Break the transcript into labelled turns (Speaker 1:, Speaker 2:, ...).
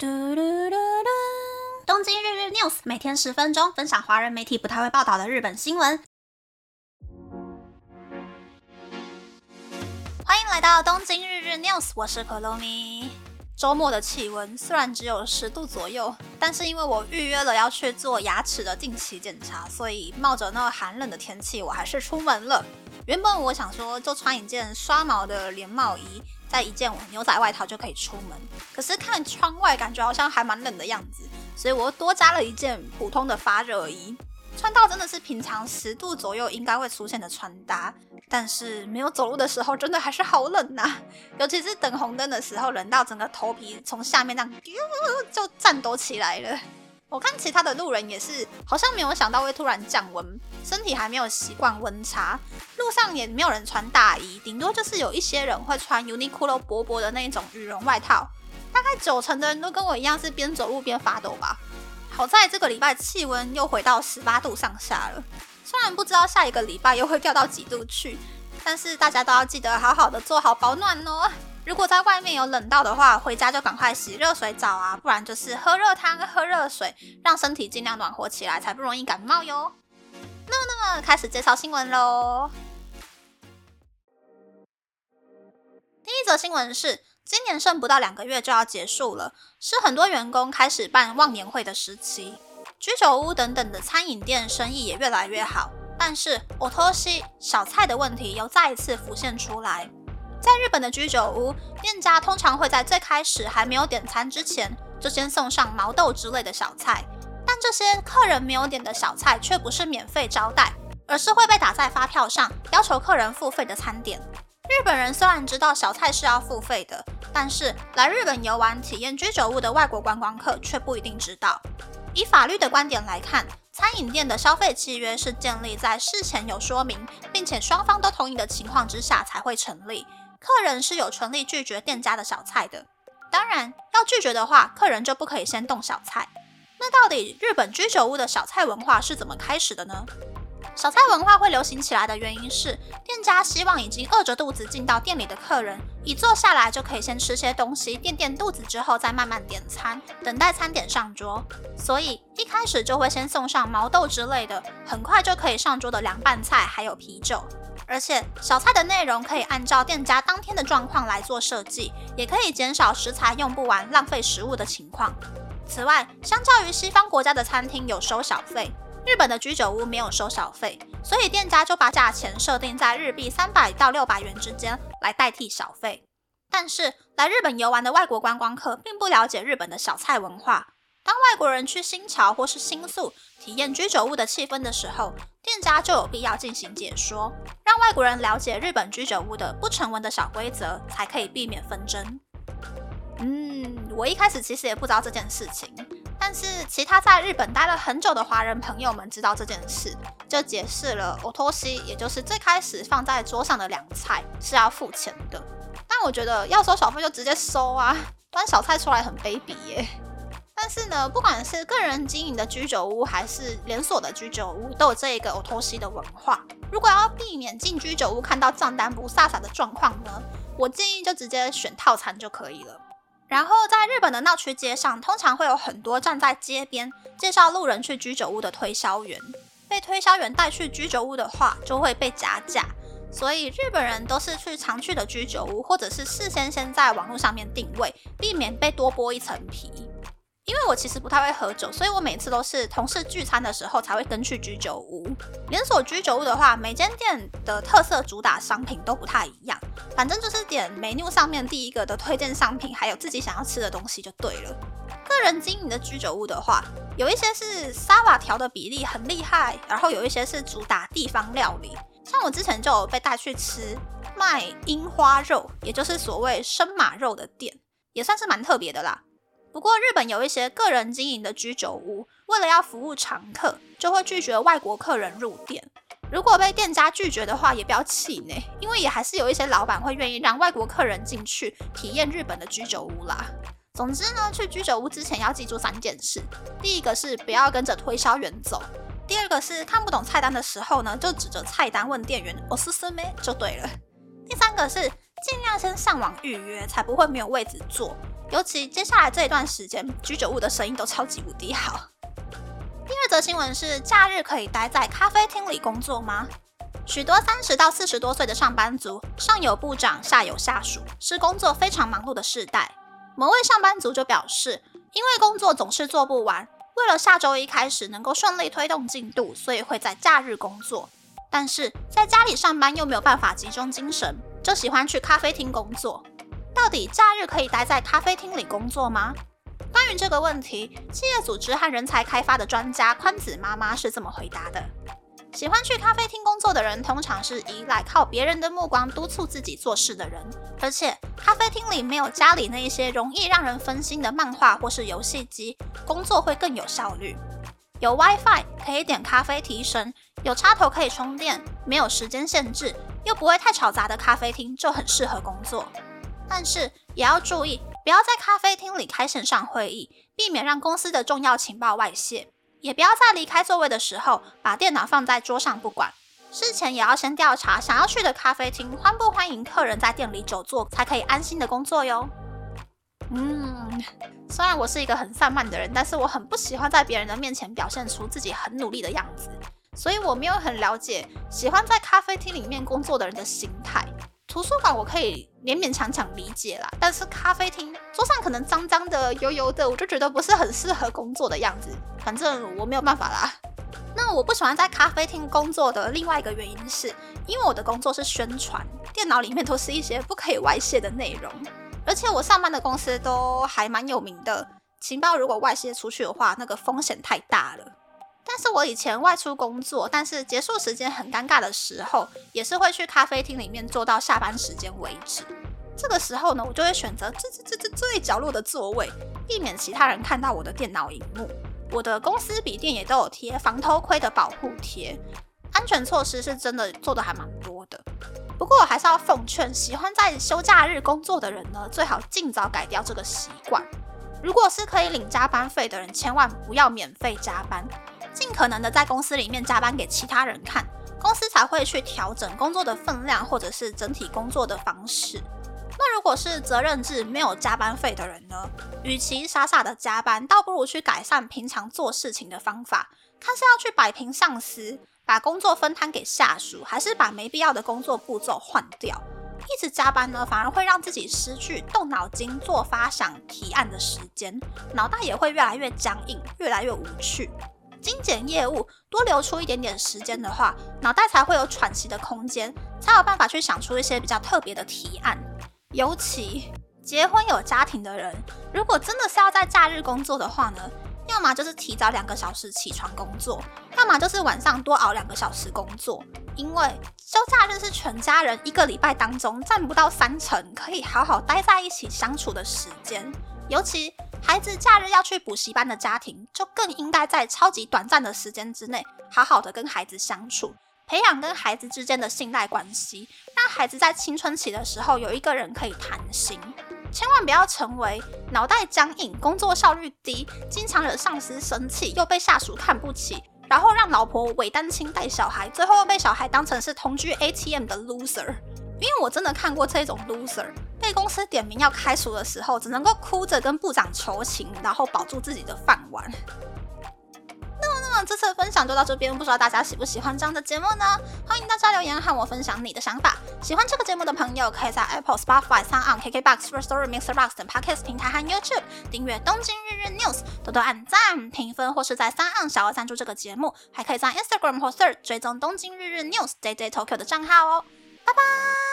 Speaker 1: 嘟嘟嘟嘟！东京日日 news 每天十分钟，分享华人媒体不太会报道的日本新闻。欢迎来到东京日日 news，我是可露咪。周末的气温虽然只有十度左右，但是因为我预约了要去做牙齿的定期检查，所以冒着那寒冷的天气，我还是出门了。原本我想说，就穿一件刷毛的连帽衣。再一件牛仔外套就可以出门，可是看窗外感觉好像还蛮冷的样子，所以我又多加了一件普通的发热衣，穿到真的是平常十度左右应该会出现的穿搭，但是没有走路的时候真的还是好冷呐，尤其是等红灯的时候，冷到整个头皮从下面那样就颤抖起来了。我看其他的路人也是，好像没有想到会突然降温，身体还没有习惯温差，路上也没有人穿大衣，顶多就是有一些人会穿 Uniqlo 薄薄的那一种羽绒外套，大概九成的人都跟我一样是边走路边发抖吧。好在这个礼拜气温又回到十八度上下了，虽然不知道下一个礼拜又会掉到几度去，但是大家都要记得好好的做好保暖哦。如果在外面有冷到的话，回家就赶快洗热水澡啊，不然就是喝热汤、喝热水，让身体尽量暖和起来，才不容易感冒哟。那么，那么开始介绍新闻喽。第一则新闻是，今年剩不到两个月就要结束了，是很多员工开始办忘年会的时期。居酒屋等等的餐饮店生意也越来越好，但是我托西小菜的问题又再一次浮现出来。在日本的居酒屋，店家通常会在最开始还没有点餐之前，就先送上毛豆之类的小菜。但这些客人没有点的小菜却不是免费招待，而是会被打在发票上，要求客人付费的餐点。日本人虽然知道小菜是要付费的，但是来日本游玩体验居酒屋的外国观光客却不一定知道。以法律的观点来看，餐饮店的消费契约是建立在事前有说明，并且双方都同意的情况之下才会成立。客人是有权利拒绝店家的小菜的，当然要拒绝的话，客人就不可以先动小菜。那到底日本居酒屋的小菜文化是怎么开始的呢？小菜文化会流行起来的原因是，店家希望已经饿着肚子进到店里的客人，一坐下来就可以先吃些东西垫垫肚子，之后再慢慢点餐，等待餐点上桌。所以一开始就会先送上毛豆之类的，很快就可以上桌的凉拌菜，还有啤酒。而且小菜的内容可以按照店家当天的状况来做设计，也可以减少食材用不完、浪费食物的情况。此外，相较于西方国家的餐厅有收小费，日本的居酒屋没有收小费，所以店家就把价钱设定在日币三百到六百元之间来代替小费。但是来日本游玩的外国观光客并不了解日本的小菜文化。当外国人去新桥或是新宿体验居酒屋的气氛的时候，店家就有必要进行解说，让外国人了解日本居酒屋的不成文的小规则，才可以避免纷争。嗯，我一开始其实也不知道这件事情，但是其他在日本待了很久的华人朋友们知道这件事，就解释了 o t o s i 也就是最开始放在桌上的凉菜是要付钱的。但我觉得要收小费就直接收啊，端小菜出来很卑鄙耶。但是呢，不管是个人经营的居酒屋，还是连锁的居酒屋，都有这一个 o t o s i 的文化。如果要避免进居酒屋看到账单不飒飒的状况呢，我建议就直接选套餐就可以了。然后在日本的闹区街上，通常会有很多站在街边介绍路人去居酒屋的推销员。被推销员带去居酒屋的话，就会被加价。所以日本人都是去常去的居酒屋，或者是事先先在网络上面定位，避免被多剥一层皮。因为我其实不太会喝酒，所以我每次都是同事聚餐的时候才会跟去居酒屋。连锁居酒屋的话，每间店的特色主打商品都不太一样，反正就是点 menu 上面第一个的推荐商品，还有自己想要吃的东西就对了。个人经营的居酒屋的话，有一些是沙瓦调的比例很厉害，然后有一些是主打地方料理。像我之前就有被带去吃卖樱花肉，也就是所谓生马肉的店，也算是蛮特别的啦。不过，日本有一些个人经营的居酒屋，为了要服务常客，就会拒绝外国客人入店。如果被店家拒绝的话，也不要气馁，因为也还是有一些老板会愿意让外国客人进去体验日本的居酒屋啦。总之呢，去居酒屋之前要记住三件事：第一个是不要跟着推销员走；第二个是看不懂菜单的时候呢，就指着菜单问店员“我是什么”就对了；第三个是尽量先上网预约，才不会没有位置坐。尤其接下来这一段时间，居酒屋的生意都超级无敌好。第二则新闻是：假日可以待在咖啡厅里工作吗？许多三十到四十多岁的上班族，上有部长，下有下属，是工作非常忙碌的世代。某位上班族就表示，因为工作总是做不完，为了下周一开始能够顺利推动进度，所以会在假日工作。但是在家里上班又没有办法集中精神，就喜欢去咖啡厅工作。到底假日可以待在咖啡厅里工作吗？关于这个问题，企业组织和人才开发的专家宽子妈妈是这么回答的：喜欢去咖啡厅工作的人，通常是依赖靠别人的目光督促自己做事的人，而且咖啡厅里没有家里那一些容易让人分心的漫画或是游戏机，工作会更有效率。有 WiFi 可以点咖啡提神，有插头可以充电，没有时间限制，又不会太吵杂的咖啡厅就很适合工作。但是也要注意，不要在咖啡厅里开线上会议，避免让公司的重要情报外泄。也不要在离开座位的时候把电脑放在桌上不管。事前也要先调查想要去的咖啡厅欢不欢迎客人在店里久坐，才可以安心的工作哟。嗯，虽然我是一个很散漫的人，但是我很不喜欢在别人的面前表现出自己很努力的样子，所以我没有很了解喜欢在咖啡厅里面工作的人的心态。图书馆我可以勉勉强强理解啦，但是咖啡厅桌上可能脏脏的、油油的，我就觉得不是很适合工作的样子。反正我没有办法啦。那我不喜欢在咖啡厅工作的另外一个原因是，因为我的工作是宣传，电脑里面都是一些不可以外泄的内容。而且我上班的公司都还蛮有名的，情报如果外泄出去的话，那个风险太大了。但是我以前外出工作，但是结束时间很尴尬的时候，也是会去咖啡厅里面坐到下班时间为止。这个时候呢，我就会选择最最最最最角落的座位，避免其他人看到我的电脑荧幕。我的公司笔电也都有贴防偷窥的保护贴，安全措施是真的做的还蛮多的。不过我还是要奉劝喜欢在休假日工作的人呢，最好尽早改掉这个习惯。如果是可以领加班费的人，千万不要免费加班，尽可能的在公司里面加班给其他人看，公司才会去调整工作的分量或者是整体工作的方式。那如果是责任制没有加班费的人呢？与其傻傻的加班，倒不如去改善平常做事情的方法，看是要去摆平上司。把工作分摊给下属，还是把没必要的工作步骤换掉？一直加班呢，反而会让自己失去动脑筋做发想提案的时间，脑袋也会越来越僵硬，越来越无趣。精简业务，多留出一点点时间的话，脑袋才会有喘息的空间，才有办法去想出一些比较特别的提案。尤其结婚有家庭的人，如果真的是要在假日工作的话呢？要么就是提早两个小时起床工作，要么就是晚上多熬两个小时工作。因为休假日是全家人一个礼拜当中占不到三成可以好好待在一起相处的时间。尤其孩子假日要去补习班的家庭，就更应该在超级短暂的时间之内，好好的跟孩子相处，培养跟孩子之间的信赖关系，让孩子在青春期的时候有一个人可以谈心。千万不要成为脑袋僵硬、工作效率低、经常惹上司生气、又被下属看不起，然后让老婆伪单亲带小孩，最后又被小孩当成是同居 ATM 的 loser。因为我真的看过这种 loser，被公司点名要开除的时候，只能够哭着跟部长求情，然后保住自己的饭碗。那么，那么这次的分享就到这边，不知道大家喜不喜欢这样的节目呢？欢迎大家留言和我分享你的想法。喜欢这个节目的朋友，可以在 Apple、Spotify、s o n KKBox、First Story、Mixer Box 等 Podcast 平台和 YouTube 订阅《东京日日 News》，多多按赞、评分，或是在三岸小额赞助这个节目。还可以在 Instagram 或 Search 追踪《东京日日 News》Day Day Tokyo 的账号哦。拜拜。